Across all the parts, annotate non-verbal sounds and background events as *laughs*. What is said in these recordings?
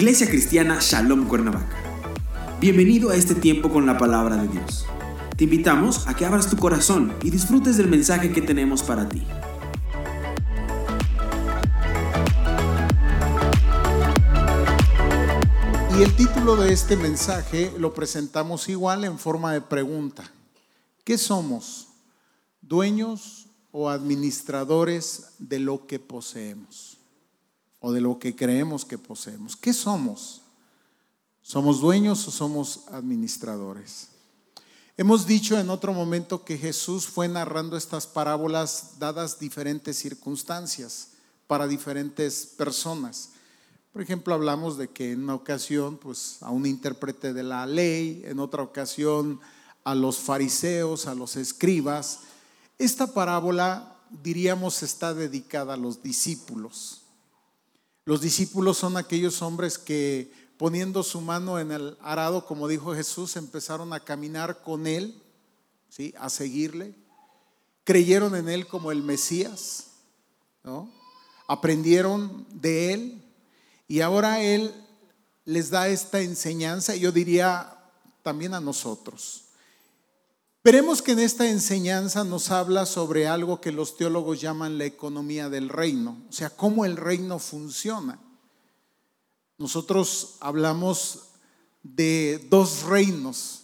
Iglesia Cristiana Shalom Cuernavaca. Bienvenido a este tiempo con la palabra de Dios. Te invitamos a que abras tu corazón y disfrutes del mensaje que tenemos para ti. Y el título de este mensaje lo presentamos igual en forma de pregunta. ¿Qué somos? ¿Dueños o administradores de lo que poseemos? ¿O de lo que creemos que poseemos? ¿Qué somos? ¿Somos dueños o somos administradores? Hemos dicho en otro momento que Jesús fue narrando estas parábolas dadas diferentes circunstancias para diferentes personas. Por ejemplo, hablamos de que en una ocasión, pues a un intérprete de la ley, en otra ocasión a los fariseos, a los escribas. Esta parábola, diríamos, está dedicada a los discípulos. Los discípulos son aquellos hombres que poniendo su mano en el arado, como dijo Jesús, empezaron a caminar con él, ¿sí? a seguirle. Creyeron en él como el Mesías, ¿no? aprendieron de él y ahora Él les da esta enseñanza, yo diría también a nosotros. Veremos que en esta enseñanza nos habla sobre algo que los teólogos llaman la economía del reino, o sea, cómo el reino funciona. Nosotros hablamos de dos reinos,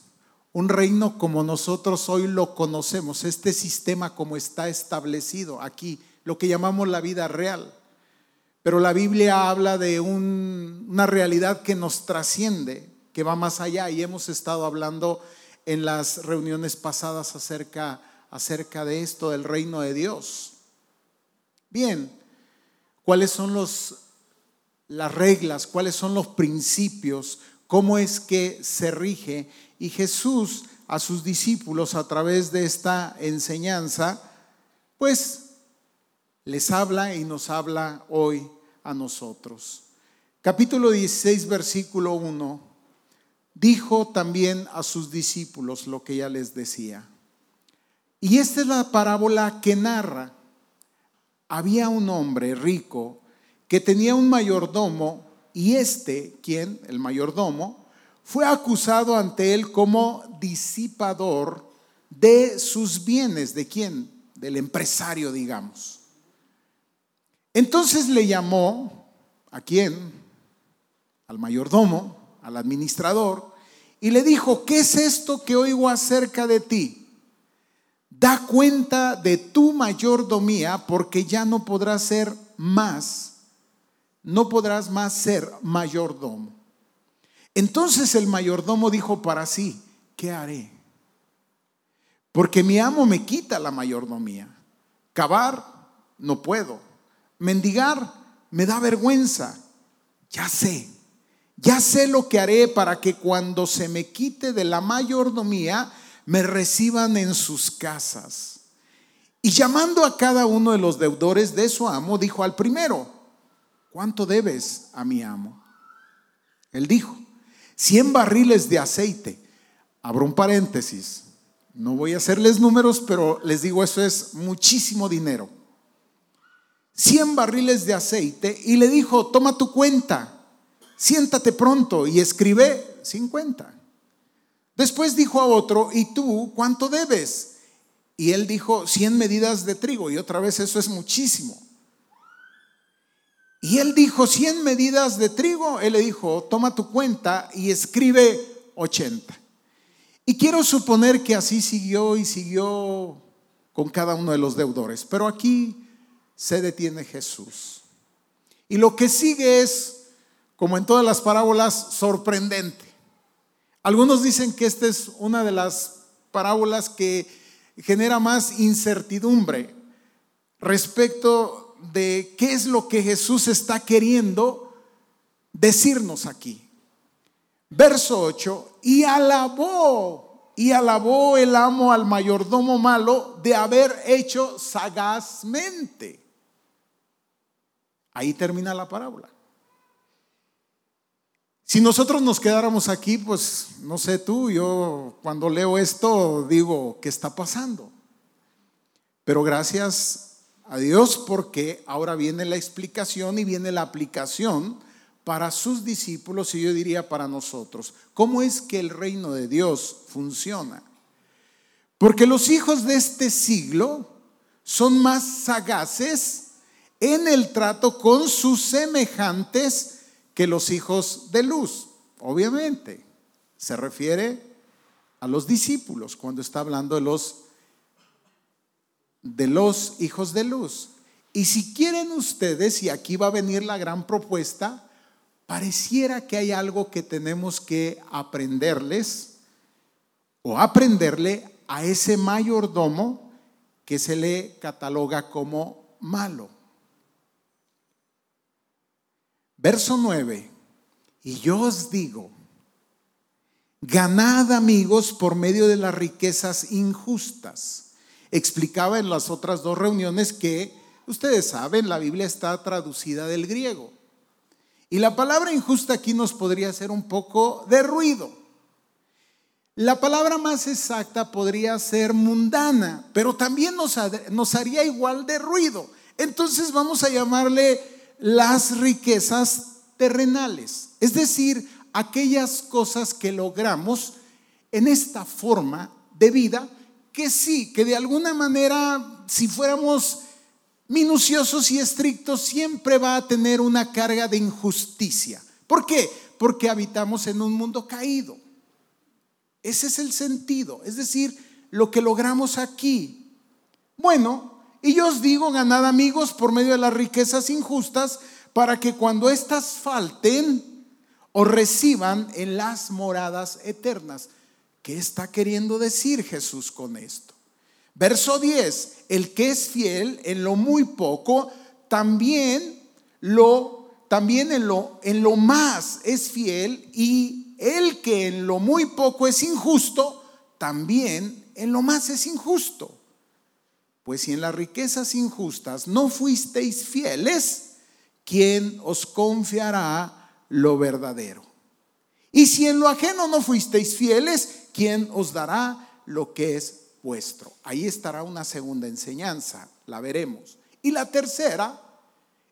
un reino como nosotros hoy lo conocemos, este sistema como está establecido aquí, lo que llamamos la vida real. Pero la Biblia habla de una realidad que nos trasciende, que va más allá. Y hemos estado hablando en las reuniones pasadas acerca, acerca de esto, del reino de Dios. Bien, ¿cuáles son los, las reglas? ¿Cuáles son los principios? ¿Cómo es que se rige? Y Jesús a sus discípulos a través de esta enseñanza, pues les habla y nos habla hoy a nosotros. Capítulo 16, versículo 1, dijo también a sus discípulos lo que ya les decía. Y esta es la parábola que narra. Había un hombre rico que tenía un mayordomo y este, quien, el mayordomo, fue acusado ante él como disipador de sus bienes. ¿De quién? Del empresario, digamos. Entonces le llamó a quién? Al mayordomo, al administrador, y le dijo, ¿qué es esto que oigo acerca de ti? Da cuenta de tu mayordomía porque ya no podrás ser más, no podrás más ser mayordomo. Entonces el mayordomo dijo para sí, ¿qué haré? Porque mi amo me quita la mayordomía. Cavar no puedo mendigar me da vergüenza. Ya sé, ya sé lo que haré para que cuando se me quite de la mayordomía, me reciban en sus casas. Y llamando a cada uno de los deudores de su amo, dijo al primero, ¿cuánto debes a mi amo? Él dijo, 100 barriles de aceite. Abro un paréntesis. No voy a hacerles números, pero les digo, eso es muchísimo dinero. 100 barriles de aceite y le dijo, toma tu cuenta, siéntate pronto y escribe 50. Después dijo a otro, ¿y tú cuánto debes? Y él dijo, 100 medidas de trigo. Y otra vez eso es muchísimo. Y él dijo, 100 medidas de trigo. Él le dijo, toma tu cuenta y escribe 80. Y quiero suponer que así siguió y siguió con cada uno de los deudores. Pero aquí se detiene Jesús. Y lo que sigue es, como en todas las parábolas, sorprendente. Algunos dicen que esta es una de las parábolas que genera más incertidumbre respecto de qué es lo que Jesús está queriendo decirnos aquí. Verso 8, y alabó, y alabó el amo al mayordomo malo de haber hecho sagazmente. Ahí termina la parábola. Si nosotros nos quedáramos aquí, pues no sé tú, yo cuando leo esto digo, ¿qué está pasando? Pero gracias a Dios porque ahora viene la explicación y viene la aplicación para sus discípulos y yo diría para nosotros. ¿Cómo es que el reino de Dios funciona? Porque los hijos de este siglo son más sagaces en el trato con sus semejantes que los hijos de luz. Obviamente, se refiere a los discípulos cuando está hablando de los de los hijos de luz. Y si quieren ustedes, y aquí va a venir la gran propuesta, pareciera que hay algo que tenemos que aprenderles o aprenderle a ese mayordomo que se le cataloga como malo. Verso 9, y yo os digo, ganad amigos por medio de las riquezas injustas. Explicaba en las otras dos reuniones que, ustedes saben, la Biblia está traducida del griego. Y la palabra injusta aquí nos podría hacer un poco de ruido. La palabra más exacta podría ser mundana, pero también nos, nos haría igual de ruido. Entonces vamos a llamarle las riquezas terrenales, es decir, aquellas cosas que logramos en esta forma de vida, que sí, que de alguna manera, si fuéramos minuciosos y estrictos, siempre va a tener una carga de injusticia. ¿Por qué? Porque habitamos en un mundo caído. Ese es el sentido, es decir, lo que logramos aquí. Bueno, y yo os digo, ganad amigos por medio de las riquezas injustas, para que cuando éstas falten, os reciban en las moradas eternas. ¿Qué está queriendo decir Jesús con esto? Verso 10, el que es fiel en lo muy poco, también lo también en lo en lo más es fiel y el que en lo muy poco es injusto, también en lo más es injusto. Pues si en las riquezas injustas no fuisteis fieles, ¿quién os confiará lo verdadero? Y si en lo ajeno no fuisteis fieles, ¿quién os dará lo que es vuestro. Ahí estará una segunda enseñanza, la veremos. Y la tercera,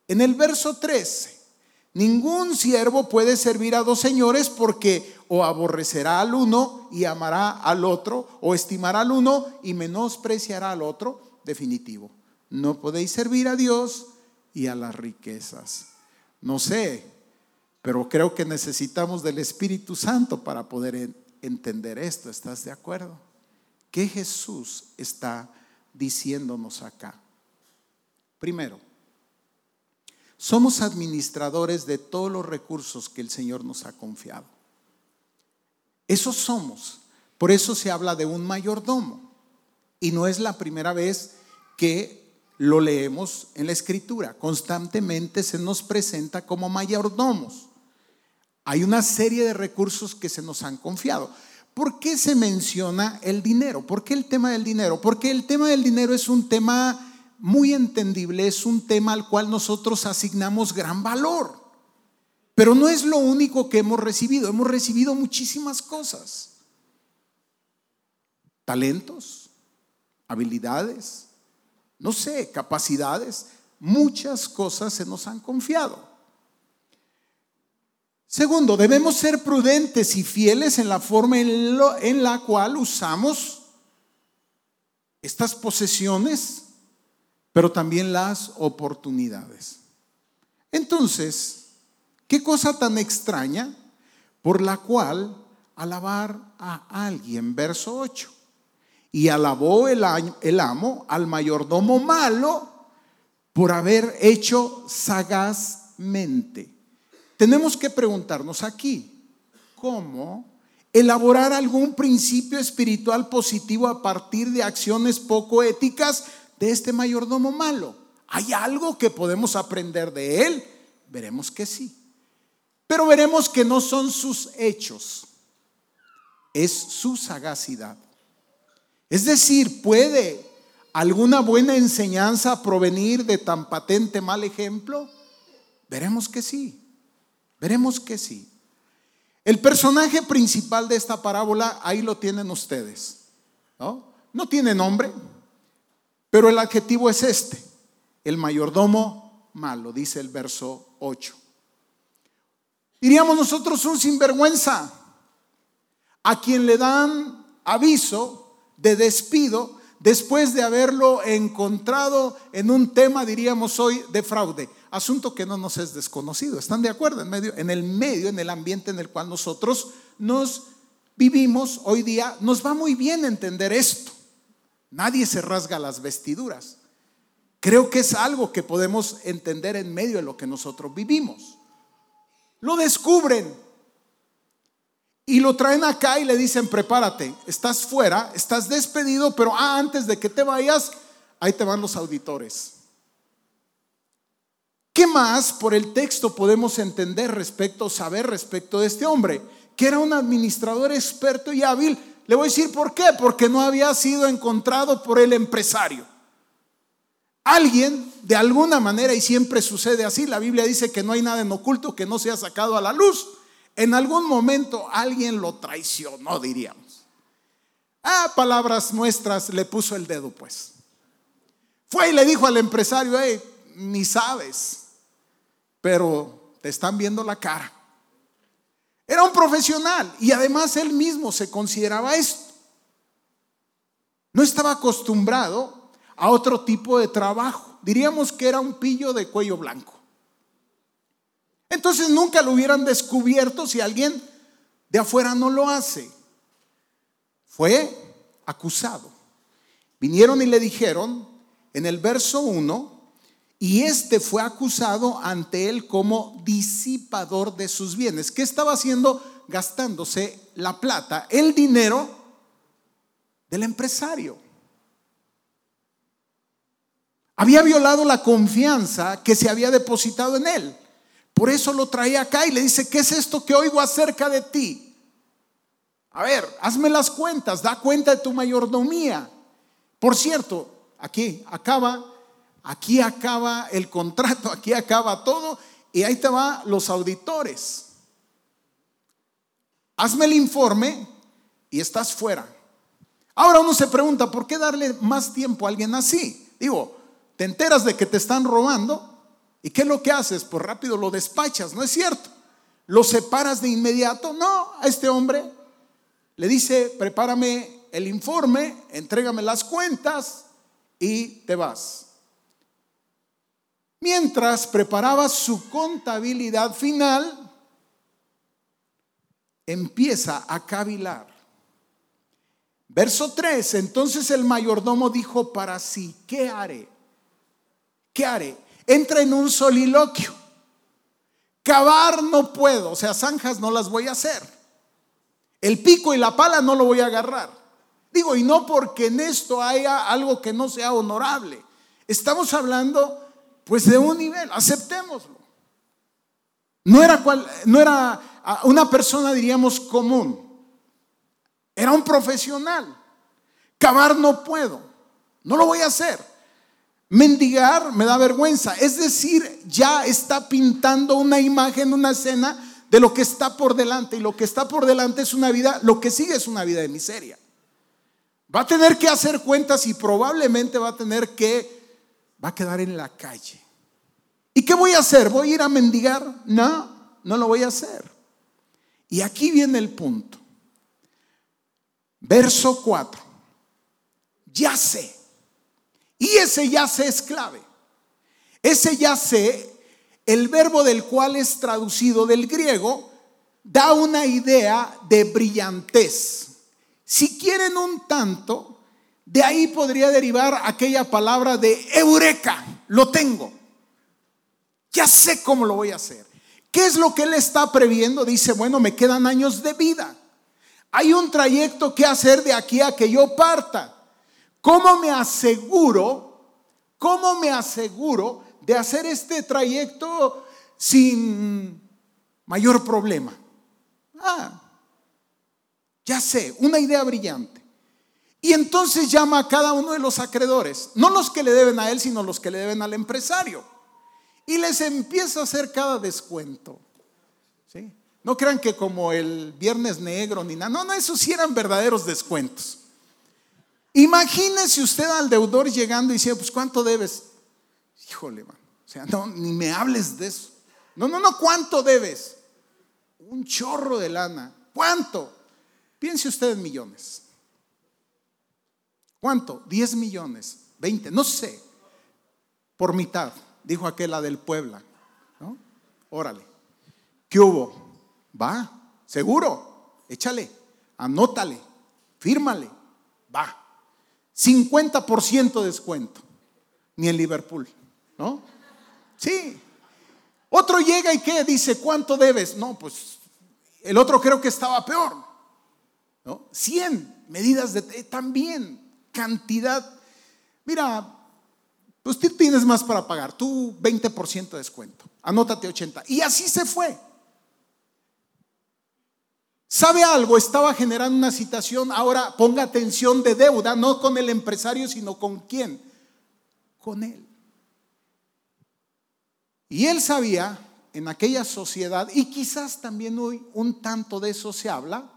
en el verso 13, ningún siervo puede servir a dos señores porque o aborrecerá al uno y amará al otro, o estimará al uno y menospreciará al otro, definitivo. No podéis servir a Dios y a las riquezas. No sé, pero creo que necesitamos del Espíritu Santo para poder entender esto. ¿Estás de acuerdo? ¿Qué Jesús está diciéndonos acá? Primero, somos administradores de todos los recursos que el Señor nos ha confiado. Eso somos. Por eso se habla de un mayordomo. Y no es la primera vez que lo leemos en la escritura. Constantemente se nos presenta como mayordomos. Hay una serie de recursos que se nos han confiado. ¿Por qué se menciona el dinero? ¿Por qué el tema del dinero? Porque el tema del dinero es un tema muy entendible, es un tema al cual nosotros asignamos gran valor. Pero no es lo único que hemos recibido, hemos recibido muchísimas cosas. Talentos, habilidades, no sé, capacidades, muchas cosas se nos han confiado. Segundo, debemos ser prudentes y fieles en la forma en, la cual usamos estas posesiones, pero también las oportunidades. Entonces, ¿qué cosa tan extraña por la cual alabar a alguien? Verso 8. Y alabó el, amo al mayordomo malo por haber hecho sagazmente tenemos que preguntarnos aquí, ¿cómo elaborar algún principio espiritual positivo a partir de acciones poco éticas de este mayordomo malo? ¿Hay algo que podemos aprender de él? Veremos que sí. Pero veremos que no son sus hechos, es su sagacidad. Es decir, puede alguna buena enseñanza provenir de tan patente mal ejemplo? Veremos que sí. Veremos que sí. El personaje principal de esta parábola, ahí lo tienen ustedes. ¿no? no tiene nombre, pero el adjetivo es este, el mayordomo malo, dice el verso 8. Diríamos nosotros un sinvergüenza a quien le dan aviso de despido después de haberlo encontrado en un tema, diríamos hoy, de fraude. Asunto que no nos es desconocido. ¿Están de acuerdo? En, medio, en el medio, en el ambiente en el cual nosotros nos vivimos hoy día, nos va muy bien entender esto. Nadie se rasga las vestiduras. Creo que es algo que podemos entender en medio de lo que nosotros vivimos. Lo descubren y lo traen acá y le dicen, prepárate, estás fuera, estás despedido, pero ah, antes de que te vayas, ahí te van los auditores. ¿Qué más por el texto podemos entender respecto, saber respecto de este hombre? Que era un administrador experto y hábil. Le voy a decir por qué, porque no había sido encontrado por el empresario. Alguien, de alguna manera, y siempre sucede así, la Biblia dice que no hay nada en oculto que no sea sacado a la luz. En algún momento alguien lo traicionó, diríamos. Ah, palabras nuestras, le puso el dedo, pues. Fue y le dijo al empresario, hey, ni sabes, pero te están viendo la cara. Era un profesional y además él mismo se consideraba esto. No estaba acostumbrado a otro tipo de trabajo. Diríamos que era un pillo de cuello blanco. Entonces nunca lo hubieran descubierto si alguien de afuera no lo hace. Fue acusado. Vinieron y le dijeron en el verso 1, y este fue acusado ante él como disipador de sus bienes. ¿Qué estaba haciendo? Gastándose la plata, el dinero del empresario. Había violado la confianza que se había depositado en él. Por eso lo traía acá y le dice, ¿qué es esto que oigo acerca de ti? A ver, hazme las cuentas, da cuenta de tu mayordomía. Por cierto, aquí acaba, aquí acaba el contrato, aquí acaba todo y ahí te va los auditores. Hazme el informe y estás fuera. Ahora uno se pregunta, ¿por qué darle más tiempo a alguien así? Digo, te enteras de que te están robando y ¿qué es lo que haces? Pues rápido lo despachas, ¿no es cierto? ¿Lo separas de inmediato? No, a este hombre le dice, prepárame el informe, entrégame las cuentas y te vas. Mientras preparaba su contabilidad final, empieza a cavilar. Verso 3, entonces el mayordomo dijo para sí, ¿qué haré? ¿Qué haré? Entra en un soliloquio. Cavar no puedo, o sea, zanjas no las voy a hacer. El pico y la pala no lo voy a agarrar. Digo, y no porque en esto haya algo que no sea honorable. Estamos hablando pues de un nivel, aceptémoslo. No era, cual, no era una persona, diríamos, común. Era un profesional. Cavar no puedo, no lo voy a hacer. Mendigar me da vergüenza. Es decir, ya está pintando una imagen, una escena de lo que está por delante. Y lo que está por delante es una vida, lo que sigue es una vida de miseria. Va a tener que hacer cuentas y probablemente va a tener que, va a quedar en la calle. ¿Y qué voy a hacer? ¿Voy a ir a mendigar? No, no lo voy a hacer. Y aquí viene el punto. Verso 4. Ya sé y ese ya sé es clave. Ese ya sé, el verbo del cual es traducido del griego, da una idea de brillantez. Si quieren un tanto, de ahí podría derivar aquella palabra de eureka, lo tengo. Ya sé cómo lo voy a hacer. ¿Qué es lo que él está previendo? Dice, bueno, me quedan años de vida. Hay un trayecto que hacer de aquí a que yo parta. ¿Cómo me aseguro, cómo me aseguro de hacer este trayecto sin mayor problema? Ah, ya sé, una idea brillante. Y entonces llama a cada uno de los acreedores, no los que le deben a él, sino los que le deben al empresario. Y les empieza a hacer cada descuento. ¿sí? No crean que como el viernes negro ni nada, no, no, esos sí eran verdaderos descuentos. Imagínese usted al deudor llegando y diciendo, pues ¿cuánto debes? Híjole, man. O sea, no, ni me hables de eso. No, no, no, ¿cuánto debes? un chorro de lana. ¿Cuánto? Piense usted en millones. ¿Cuánto? 10 millones, 20, no sé. Por mitad, dijo aquella del Puebla. ¿no? Órale. ¿Qué hubo? Va, seguro, échale, anótale, fírmale, va. 50% de descuento, ni en Liverpool, ¿no? Sí. Otro llega y qué, dice, ¿cuánto debes? No, pues el otro creo que estaba peor, ¿no? 100 medidas de, también, cantidad. Mira, pues tú tienes más para pagar, tú 20% de descuento, anótate 80. Y así se fue. ¿Sabe algo? Estaba generando una situación, ahora ponga atención de deuda, no con el empresario, sino con quién? Con él. Y él sabía en aquella sociedad, y quizás también hoy un tanto de eso se habla,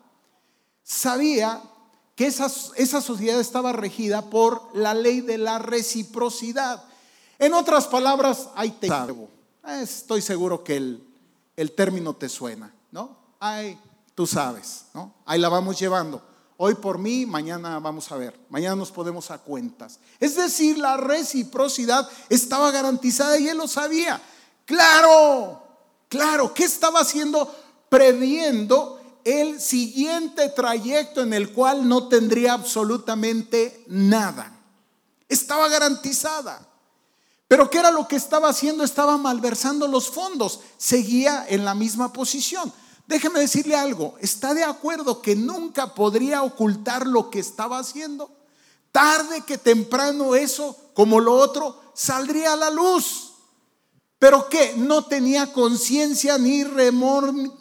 sabía que esa, esa sociedad estaba regida por la ley de la reciprocidad. En otras palabras, hay te Estoy seguro que el, el término te suena, ¿no? Hay tú sabes, ¿no? Ahí la vamos llevando. Hoy por mí, mañana vamos a ver, mañana nos podemos a cuentas. Es decir, la reciprocidad estaba garantizada y él lo sabía. Claro, claro, ¿qué estaba haciendo? Previendo el siguiente trayecto en el cual no tendría absolutamente nada. Estaba garantizada. Pero ¿qué era lo que estaba haciendo? Estaba malversando los fondos. Seguía en la misma posición. Déjeme decirle algo, ¿está de acuerdo que nunca podría ocultar lo que estaba haciendo? Tarde que temprano eso, como lo otro, saldría a la luz. Pero que no tenía conciencia ni,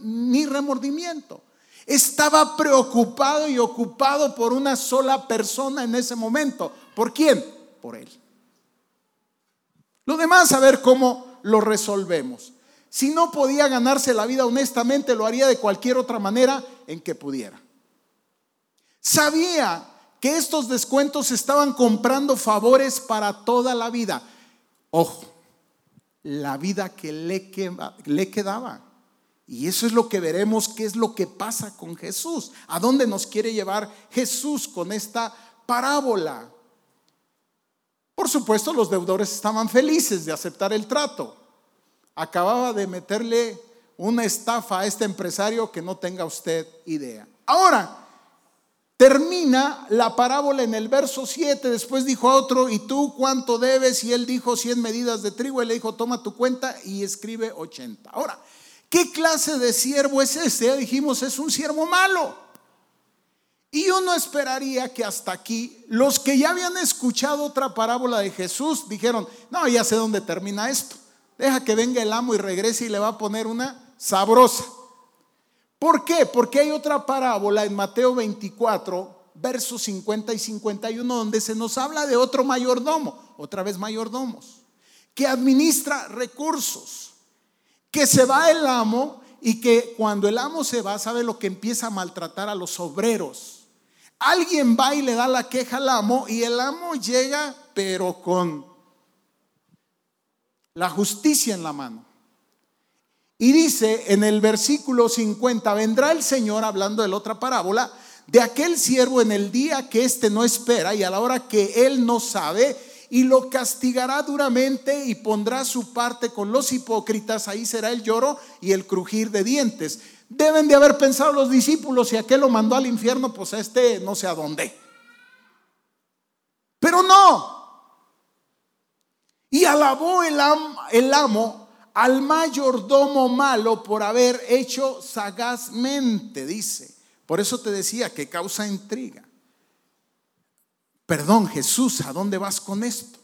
ni remordimiento. Estaba preocupado y ocupado por una sola persona en ese momento. ¿Por quién? Por él. Lo demás, a ver cómo lo resolvemos. Si no podía ganarse la vida honestamente, lo haría de cualquier otra manera en que pudiera. Sabía que estos descuentos estaban comprando favores para toda la vida. Ojo, la vida que le, quedaba. Y eso es lo que veremos, qué es lo que pasa con Jesús. ¿A dónde nos quiere llevar Jesús con esta parábola? Por supuesto, los deudores estaban felices de aceptar el trato acababa de meterle una estafa a este empresario que no tenga usted idea. Ahora, termina la parábola en el verso 7, después dijo a otro, ¿y tú cuánto debes? Y él dijo 100 medidas de trigo, y le dijo, toma tu cuenta y escribe 80. Ahora, ¿qué clase de siervo es ese? Ya dijimos, es un siervo malo. Y uno esperaría que hasta aquí los que ya habían escuchado otra parábola de Jesús dijeron, no, ya sé dónde termina esto. Deja que venga el amo y regrese y le va a poner una sabrosa. ¿Por qué? Porque hay otra parábola en Mateo 24, versos 50 y 51, donde se nos habla de otro mayordomo, otra vez mayordomos, que administra recursos, que se va el amo y que cuando el amo se va, sabe lo que empieza a maltratar a los obreros. Alguien va y le da la queja al amo y el amo llega, pero con la justicia en la mano. Y dice en el versículo 50, vendrá el Señor, hablando de la otra parábola, de aquel siervo en el día que éste no espera y a la hora que él no sabe, y lo castigará duramente y pondrá su parte con los hipócritas, ahí será el lloro y el crujir de dientes. Deben de haber pensado los discípulos, si aquel lo mandó al infierno, pues a este no sé a dónde. Pero no, y alabó el, amo al mayordomo malo por haber hecho sagazmente, dice. Por eso te decía que causa intriga. Perdón, Jesús, ¿a dónde vas con esto?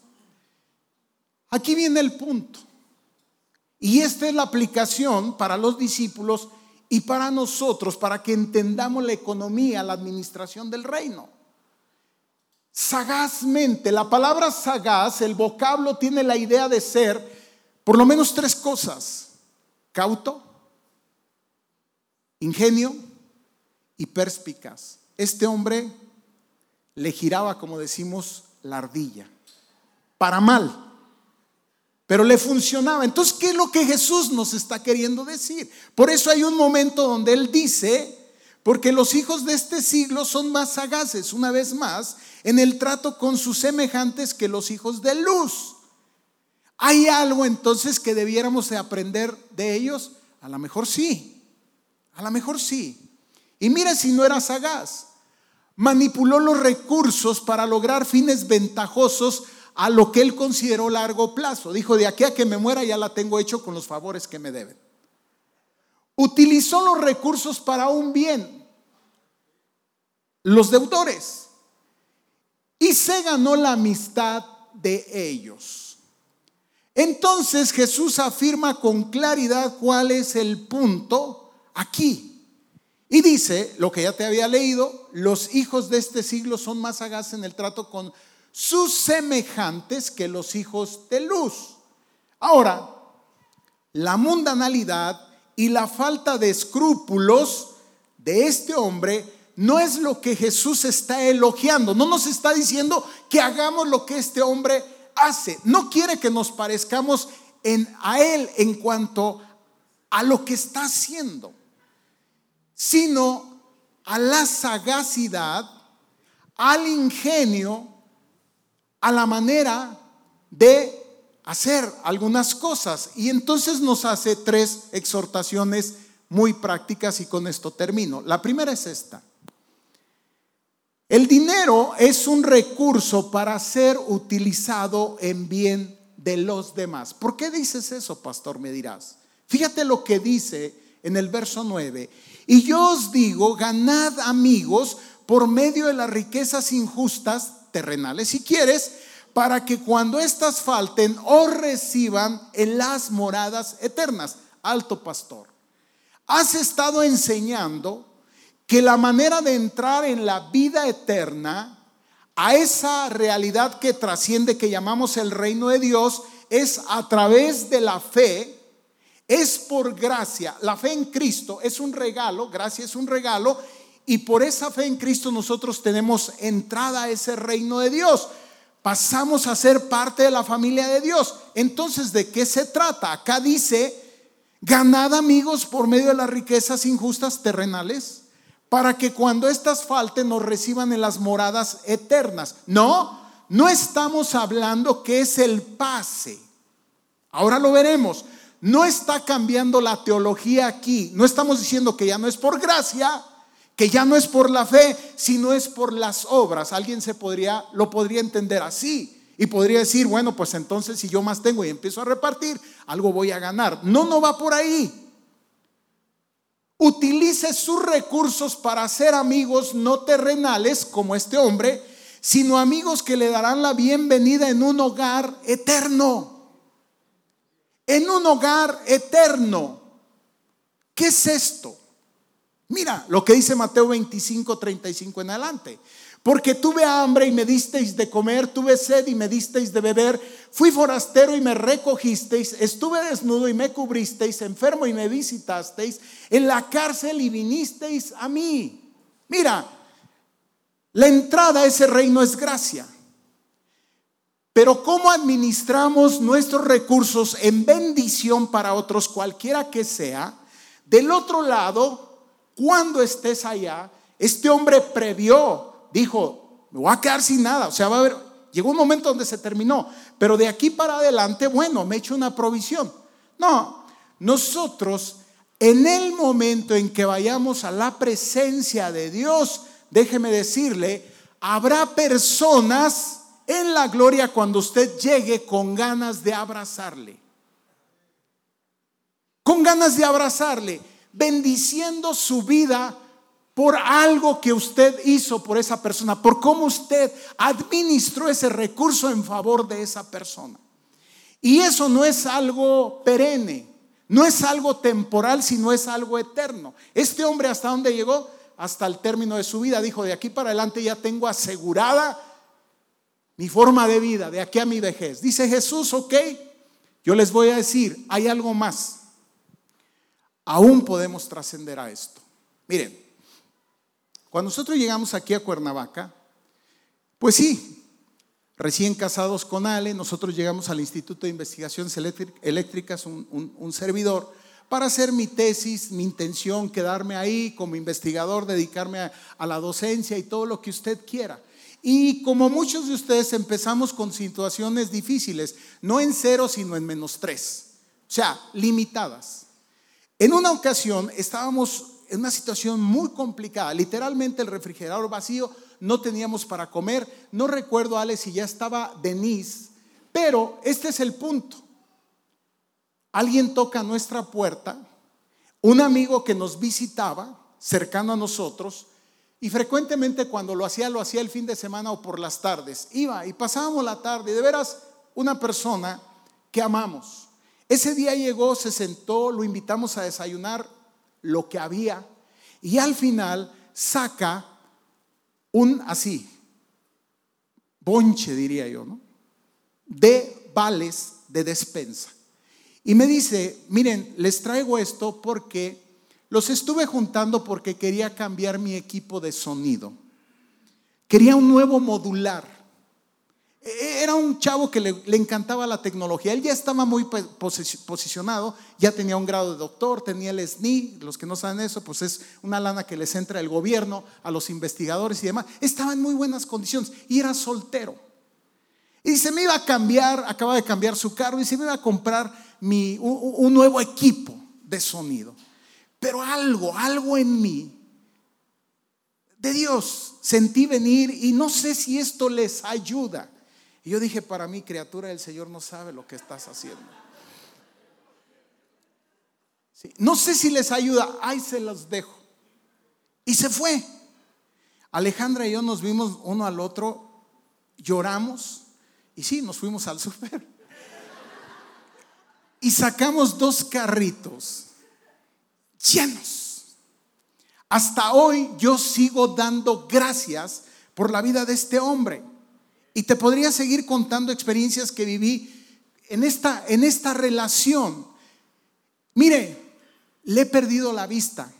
Aquí viene el punto. Y esta es la aplicación para los discípulos y para nosotros, para que entendamos la economía, la administración del reino sagazmente. La palabra sagaz, el vocablo tiene la idea de ser por lo menos tres cosas. Cauto, ingenio y perspicaz. Este hombre le giraba, como decimos, la ardilla. Para mal. pero le funcionaba. Entonces, ¿qué es lo que Jesús nos está queriendo decir? Por eso hay un momento donde Él dice, porque los hijos de este siglo son más sagaces, una vez más, en el trato con sus semejantes que los hijos de luz. ¿Hay algo entonces que debiéramos de aprender de ellos? A lo mejor sí, a lo mejor sí. Y mira si no era sagaz, manipuló los recursos para lograr fines ventajosos a lo que él consideró largo plazo. Dijo, de aquí a que me muera ya la tengo hecho con los favores que me deben. Utilizó los recursos para un bien, los deudores, y se ganó la amistad de ellos. Entonces Jesús afirma con claridad cuál es el punto aquí. Y dice, lo que ya te había leído, los hijos de este siglo son más sagaces en el trato con sus semejantes que los hijos de luz. Ahora, la mundanalidad y la falta de escrúpulos de este hombre no es lo que Jesús está elogiando. No nos está diciendo que hagamos lo que este hombre hace. No quiere que nos parezcamos a él en cuanto a lo que está haciendo, sino a la sagacidad, al ingenio a la manera de hacer algunas cosas. Y entonces nos hace tres exhortaciones muy prácticas y con esto termino. La primera es esta. El dinero es un recurso para ser utilizado en bien de los demás. ¿Por qué dices eso, pastor? Me dirás. Fíjate lo que dice en el verso 9. Y yo os digo, ganad amigos por medio de las riquezas injustas terrenales si quieres, para que cuando éstas falten o reciban en las moradas eternas. Alto pastor, has estado enseñando que la manera de entrar en la vida eterna, a esa realidad que trasciende, que llamamos el reino de Dios, es a través de la fe, es por gracia. La fe en Cristo es un regalo, gracia es un regalo, y por esa fe en Cristo nosotros tenemos entrada a ese reino de Dios. Pasamos a ser parte de la familia de Dios. Entonces, ¿de qué se trata? Acá dice, ganad amigos por medio de las riquezas injustas terrenales, para que cuando éstas falten nos reciban en las moradas eternas. No, no estamos hablando que es el pase. Ahora lo veremos. No está cambiando la teología aquí. No estamos diciendo que ya no es por gracia, que ya no es por la fe, sino es por las obras. Alguien se podría lo podría entender así y podría decir, bueno, pues entonces si yo más tengo y empiezo a repartir, algo voy a ganar. No, no va por ahí. Utilice sus recursos para ser amigos no terrenales como este hombre, sino amigos que le darán la bienvenida en un hogar eterno. En un hogar eterno. ¿Qué es esto? Mira lo que dice Mateo 25, 35 en adelante. Porque tuve hambre y me disteis de comer, tuve sed y me disteis de beber, fui forastero y me recogisteis, estuve desnudo y me cubristeis, enfermo y me visitasteis, en la cárcel y vinisteis a mí. Mira, la entrada a ese reino es gracia. Pero ¿cómo administramos nuestros recursos en bendición para otros, cualquiera que sea? Del otro lado, cuando estés allá, este hombre previó, dijo, me voy a quedar sin nada. O sea, va a haber, llegó un momento donde se terminó, pero de aquí para adelante, bueno, me he hecho una provisión. No, nosotros en el momento en que vayamos a la presencia de Dios, déjeme decirle, habrá personas en la gloria cuando usted llegue con ganas de abrazarle. Con ganas de abrazarle bendiciendo su vida por algo que usted hizo por esa persona, por cómo usted administró ese recurso en favor de esa persona. Y eso no es algo perenne, no es algo temporal, sino es algo eterno. Este hombre hasta dónde llegó? Hasta el término de su vida. Dijo, de aquí para adelante ya tengo asegurada mi forma de vida, de aquí a mi vejez. Dice Jesús, ok, yo les voy a decir, hay algo más aún podemos trascender a esto. Miren, cuando nosotros llegamos aquí a Cuernavaca, pues sí, recién casados con Ale, nosotros llegamos al Instituto de Investigaciones Eléctricas, un, servidor, para hacer mi tesis, mi intención, quedarme ahí como investigador, dedicarme a, la docencia y todo lo que usted quiera. Y como muchos de ustedes empezamos con situaciones difíciles, no en cero, sino en menos tres, o sea, limitadas. En una ocasión estábamos en una situación muy complicada, literalmente el refrigerador vacío, no teníamos para comer, no recuerdo, Ale, si ya estaba Denise, pero este es el punto alguien toca nuestra puerta, un amigo que nos visitaba, cercano a nosotros, y frecuentemente cuando lo hacía, lo hacía el fin de semana o por las tardes. Iba y pasábamos la tarde, de veras, una persona que amamos. Ese día llegó, se sentó, lo invitamos a desayunar lo que había, y al final saca un así, bonche diría yo, ¿no? De vales de despensa. Y me dice, miren, les traigo esto porque los estuve juntando porque quería cambiar mi equipo de sonido. Quería un nuevo modular. E-, era un chavo que le, encantaba la tecnología. Él ya estaba muy posicionado, ya tenía un grado de doctor, tenía el SNI. Los que no saben eso, pues es una lana que les entra el gobierno a los investigadores y demás. Estaba en muy buenas condiciones y era soltero. Y se me iba a cambiar, acaba de cambiar su carro y se me iba a comprar un, nuevo equipo de sonido. Pero algo, algo en mí, de Dios, sentí venir y no sé si esto les ayuda. Y yo dije, para mí, criatura del Señor no sabe lo que estás haciendo. No sé si les ayuda, ahí se los dejo. Y se fue. Alejandra y yo nos vimos uno al otro, lloramos y sí, nos fuimos al *laughs* súper y sacamos dos carritos llenos. Hasta hoy yo sigo dando gracias por la vida de este hombre. Y te podría seguir contando experiencias que viví en esta, en esta relación. Mire, le he perdido la vista.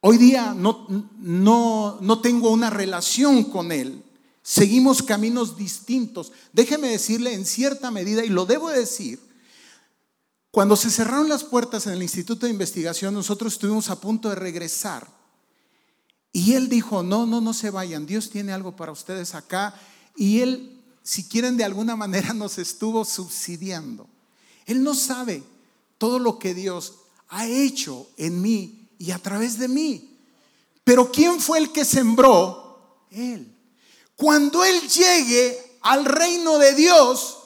Hoy día no, no, no tengo una relación con él. Seguimos caminos distintos. Déjeme decirle en cierta medida, y lo debo decir, cuando se cerraron las puertas en el Instituto de Investigación, nosotros estuvimos a punto de regresar. Y él dijo, no, no, no se vayan, Dios tiene algo para ustedes acá. Y él, si quieren, de alguna manera nos estuvo subsidiando. Él no sabe todo lo que Dios ha hecho en mí y a través de mí. Pero ¿quién fue el que sembró? Él. Cuando Él llegue al reino de Dios,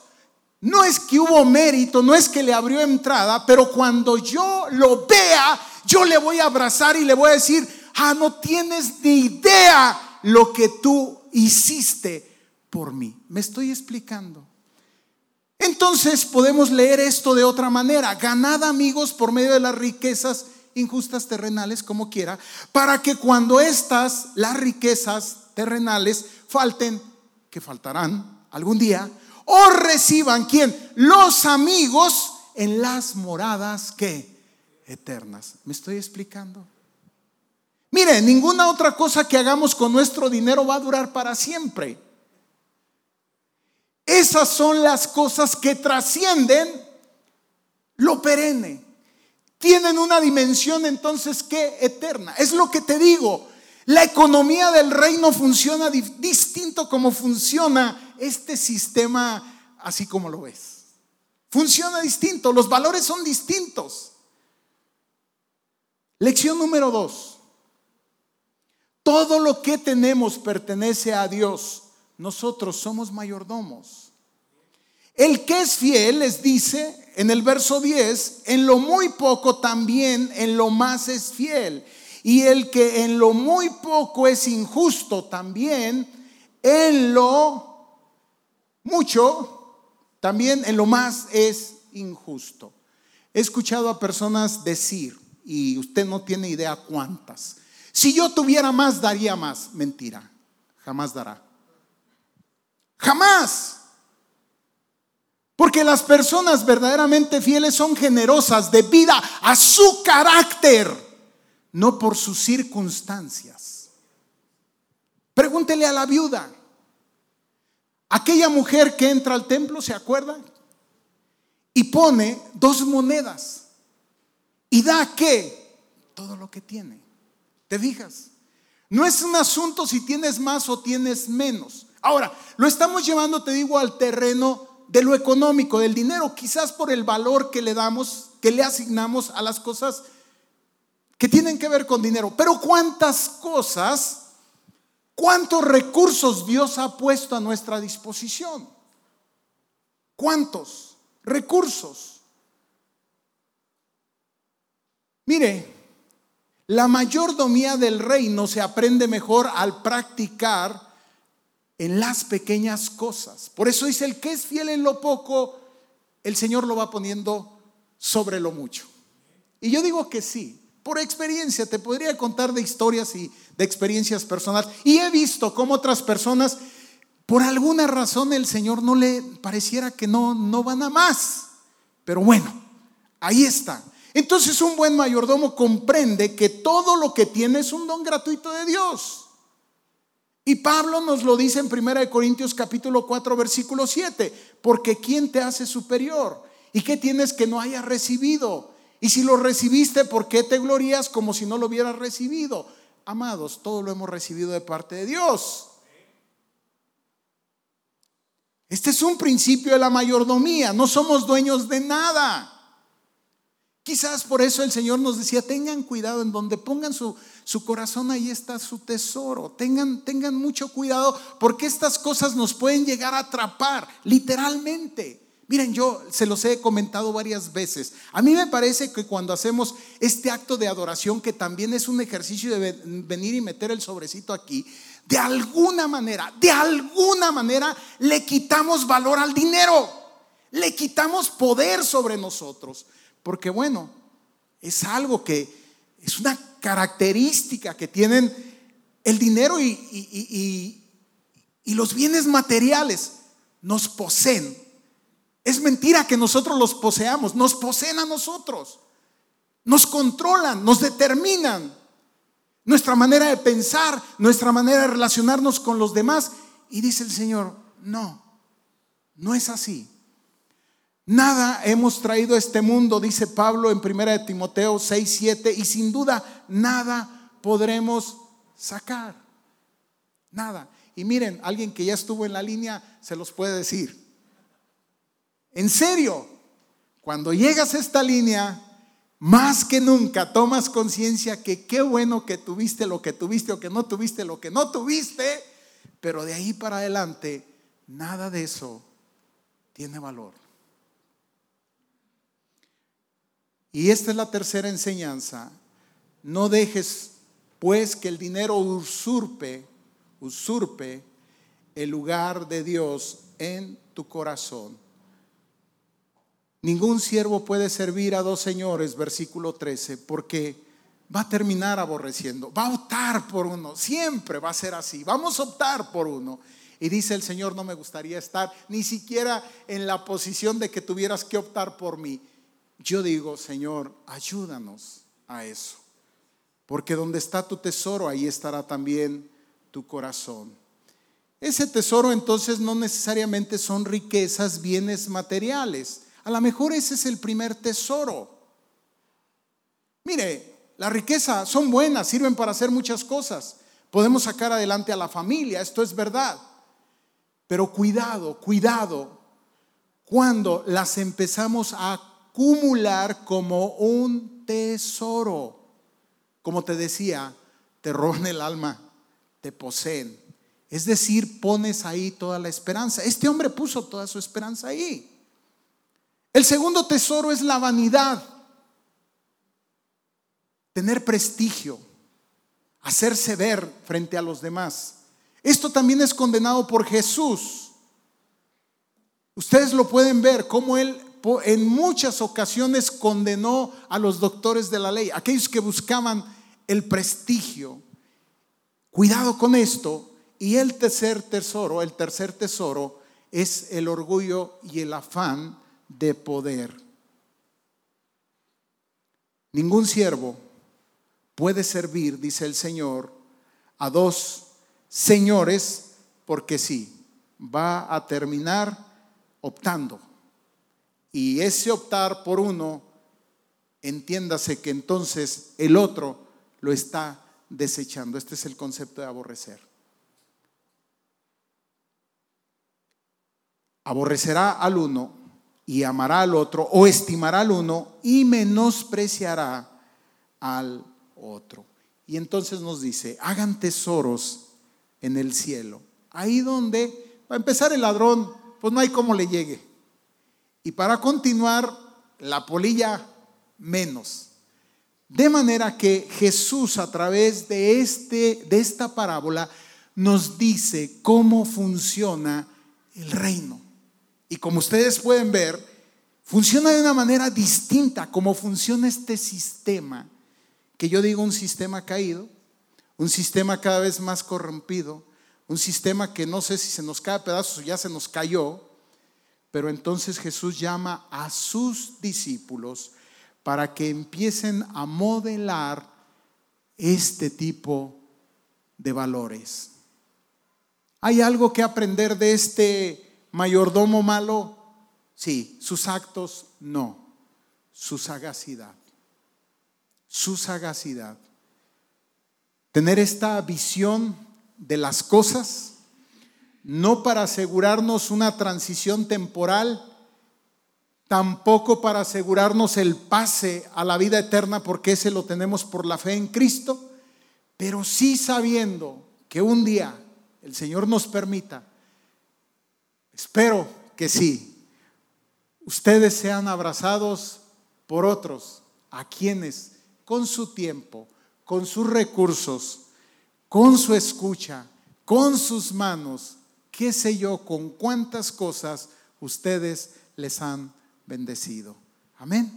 no es que hubo mérito, no es que le abrió entrada, pero cuando yo lo vea, yo le voy a abrazar y le voy a decir, ah, no tienes ni idea lo que tú hiciste por mí. ¿Me estoy explicando? Entonces podemos leer esto de otra manera. Ganad amigos por medio de las riquezas injustas terrenales, como quiera, para que cuando estas, las riquezas terrenales, falten, que faltarán algún día, o reciban quién? Los amigos en las moradas que eternas. ¿Me estoy explicando? Mire, ninguna otra cosa que hagamos con nuestro dinero va a durar para siempre. Esas son las cosas que trascienden lo perenne. Tienen una dimensión entonces que eterna. Es lo que te digo. La economía del reino funciona distinto como funciona este sistema así como lo ves. Funciona distinto, los valores son distintos. Lección número dos. Todo lo que tenemos pertenece a Dios. Nosotros somos mayordomos. El que es fiel les dice en el verso 10, en lo muy poco también en lo más es fiel. Y el que en lo muy poco es injusto también, en lo mucho, también en lo más es injusto. He escuchado a personas decir, y usted no tiene idea cuántas, si yo tuviera más, daría más. Mentira, jamás dará. Jamás. Porque las personas verdaderamente fieles son generosas debido a su carácter no por sus circunstancias. Pregúntele a la viuda. Aquella mujer que entra al templo, ¿se acuerdan? Y pone dos monedas. ¿Y da qué? Todo lo que tiene. ¿Te fijas? No es un asunto si tienes más o tienes menos. Ahora, lo estamos llevando, te digo, al terreno de lo económico, del dinero, quizás por el valor que le damos, que le asignamos a las cosas que tienen que ver con dinero. Pero ¿cuántas cosas ¿Cuántos recursos Dios ha puesto a nuestra disposición? ¿Cuántos recursos? Mire, la mayordomía del reino se aprende mejor al practicar en las pequeñas cosas. Por eso dice, el que es fiel en lo poco, el Señor lo va poniendo sobre lo mucho. Y yo digo que sí, por experiencia, te podría contar de historias y de experiencias personales. Y he visto cómo otras personas, por alguna razón, el Señor no le pareciera que no, no van a más. Pero bueno, ahí está. Entonces un buen mayordomo comprende que todo lo que tiene es un don gratuito de Dios. Y Pablo nos lo dice en 1 Corintios capítulo 4 versículo 7, porque ¿quién te hace superior? ¿Y qué tienes que no hayas recibido? Y si lo recibiste, ¿por qué te glorías como si no lo hubieras recibido? Amados, todo lo hemos recibido de parte de Dios. Este es un principio de la mayordomía. No somos dueños de nada. Quizás por eso el Señor nos decía, tengan cuidado en donde pongan su, su corazón, ahí está su tesoro. Tengan, tengan mucho cuidado porque estas cosas nos pueden llegar a atrapar, literalmente. Miren, yo se los he comentado varias veces. A mí me parece que cuando hacemos este acto de adoración, que también es un ejercicio de venir y meter el sobrecito aquí, de alguna manera, de alguna manera le quitamos valor al dinero, le quitamos poder sobre nosotros. Porque bueno, es algo que es una característica que tienen el dinero y, los bienes materiales, nos poseen es mentira que nosotros los poseamos, nos poseen a nosotros, nos controlan, nos determinan nuestra manera de pensar, nuestra manera de relacionarnos con los demás. Y dice el Señor, no, no es así. Nada hemos traído a este mundo, dice Pablo en 1 de Timoteo 6, 7, y sin duda nada podremos sacar. Nada. Y miren, alguien que ya estuvo en la línea se los puede decir. En serio, cuando llegas a esta línea, más que nunca tomas conciencia que qué bueno que tuviste lo que tuviste o que no tuviste lo que no tuviste, pero de ahí para adelante, nada de eso tiene valor. Y esta es la tercera enseñanza. No dejes pues que el dinero usurpe, usurpe el lugar de Dios en tu corazón. Ningún siervo puede servir a dos señores, versículo 13, porque va a terminar aborreciendo, va a optar por uno, siempre va a ser así, vamos a optar por uno. Y dice el Señor, no me gustaría estar ni siquiera en la posición de que tuvieras que optar por mí. Yo digo, Señor, ayúdanos a eso, porque donde está tu tesoro, ahí estará también tu corazón. Ese tesoro entonces no necesariamente son riquezas, bienes materiales a lo mejor ese es el primer tesoro. Mire, la riqueza son buenas, sirven para hacer muchas cosas. Podemos sacar adelante a la familia, esto es verdad. Pero cuidado, cuidado, cuando las empezamos a acumular como un tesoro. Como te decía, te roban el alma, te poseen. Es decir, pones ahí toda la esperanza. Este hombre puso toda su esperanza ahí. El segundo tesoro es la vanidad. Tener prestigio, hacerse ver frente a los demás. Esto también es condenado por Jesús. Ustedes lo pueden ver cómo él en muchas ocasiones condenó a los doctores de la ley, aquellos que buscaban el prestigio. Cuidado con esto. Y el tercer tesoro, el tercer tesoro es el orgullo y el afán de poder. Ningún siervo puede servir, dice el Señor, a dos señores porque sí. va a terminar optando. Y ese optar por uno, entiéndase que entonces el otro lo está desechando. Este es el concepto de aborrecer. Aborrecerá al uno y amará al otro, o estimará al uno y menospreciará al otro. Y entonces nos dice, hagan tesoros en el cielo. Ahí donde, va a empezar el ladrón, pues no hay cómo le llegue. Y para continuar, la polilla menos. De manera que Jesús a través de, este, de esta parábola nos dice cómo funciona el reino. Y como ustedes pueden ver, funciona de una manera distinta como funciona este sistema, que yo digo un sistema caído, un sistema cada vez más corrompido, un sistema que no sé si se nos cae a pedazos o ya se nos cayó, pero entonces Jesús llama a sus discípulos para que empiecen a modelar este tipo de valores. ¿Hay algo que aprender de este mayordomo malo? Sí, sus actos no, su sagacidad. Su sagacidad. Tener esta visión de las cosas, no para asegurarnos una transición temporal, tampoco para asegurarnos el pase a la vida eterna, porque ese lo tenemos por la fe en Cristo, pero sí sabiendo que un día el Señor nos permita Espero que sí. Ustedes sean abrazados por otros, a quienes con su tiempo, con sus recursos, con su escucha, con sus manos, qué sé yo, con cuántas cosas ustedes les han bendecido. Amén.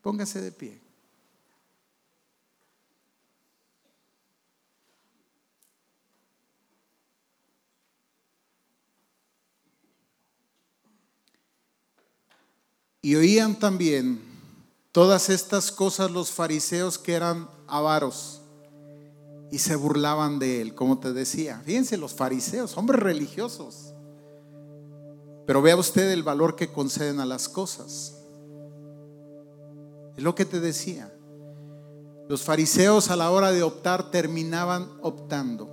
Póngase de pie. Y oían también todas estas cosas los fariseos que eran avaros y se burlaban de él, como te decía. Fíjense, los fariseos, hombres religiosos. Pero vea usted el valor que conceden a las cosas. Es lo que te decía. Los fariseos a la hora de optar terminaban optando.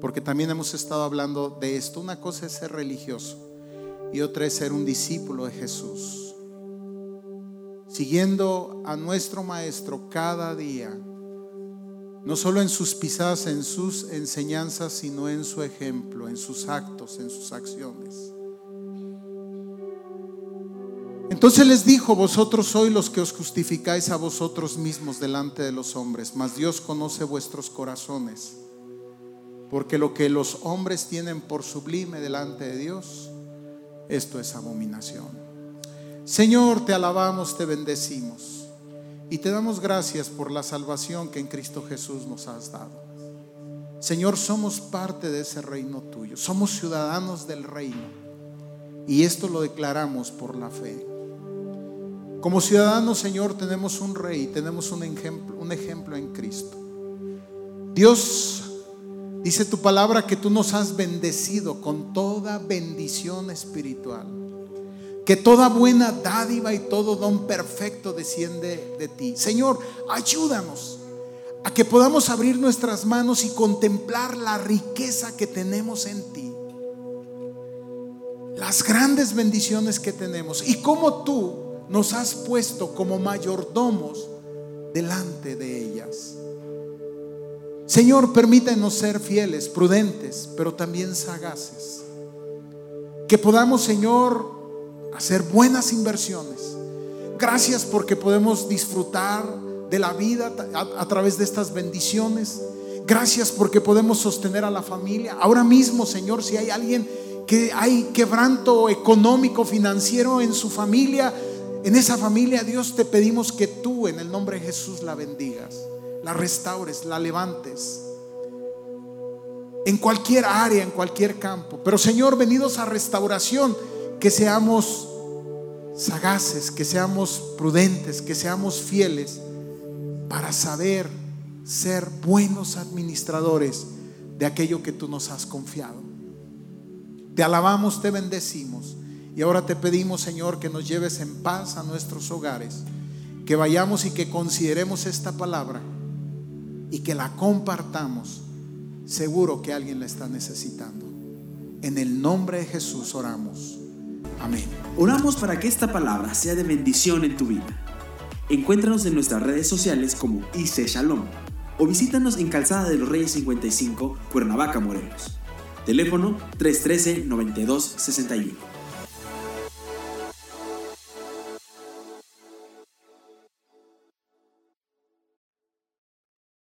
Porque también hemos estado hablando de esto. Una cosa es ser religioso y otra es ser un discípulo de Jesús. Siguiendo a nuestro Maestro cada día, no solo en sus pisadas, en sus enseñanzas, sino en su ejemplo, en sus actos, en sus acciones. Entonces les dijo, vosotros sois los que os justificáis a vosotros mismos delante de los hombres, mas Dios conoce vuestros corazones, porque lo que los hombres tienen por sublime delante de Dios, esto es abominación. Señor, te alabamos, te bendecimos y te damos gracias por la salvación que en Cristo Jesús nos has dado. Señor, somos parte de ese reino tuyo, somos ciudadanos del reino y esto lo declaramos por la fe. Como ciudadanos, Señor, tenemos un rey, tenemos un ejemplo, un ejemplo en Cristo. Dios Dice tu palabra que tú nos has bendecido con toda bendición espiritual. Que toda buena dádiva y todo don perfecto desciende de ti. Señor, ayúdanos a que podamos abrir nuestras manos y contemplar la riqueza que tenemos en ti. Las grandes bendiciones que tenemos y cómo tú nos has puesto como mayordomos delante de ellas. Señor, permítanos ser fieles, prudentes, pero también sagaces. Que podamos, Señor, hacer buenas inversiones. Gracias porque podemos disfrutar de la vida a, través de estas bendiciones. Gracias porque podemos sostener a la familia. Ahora mismo, Señor, si hay alguien que hay quebranto económico, financiero en su familia, en esa familia, Dios te pedimos que tú en el nombre de Jesús la bendigas la restaures, la levantes. En cualquier área, en cualquier campo. Pero Señor, venidos a restauración, que seamos sagaces, que seamos prudentes, que seamos fieles para saber ser buenos administradores de aquello que tú nos has confiado. Te alabamos, te bendecimos. Y ahora te pedimos, Señor, que nos lleves en paz a nuestros hogares, que vayamos y que consideremos esta palabra y que la compartamos. Seguro que alguien la está necesitando. En el nombre de Jesús oramos. Amén. Oramos para que esta palabra sea de bendición en tu vida. Encuéntranos en nuestras redes sociales como IC Shalom o visítanos en Calzada de los Reyes 55, Cuernavaca, Morelos. Teléfono 313-9261.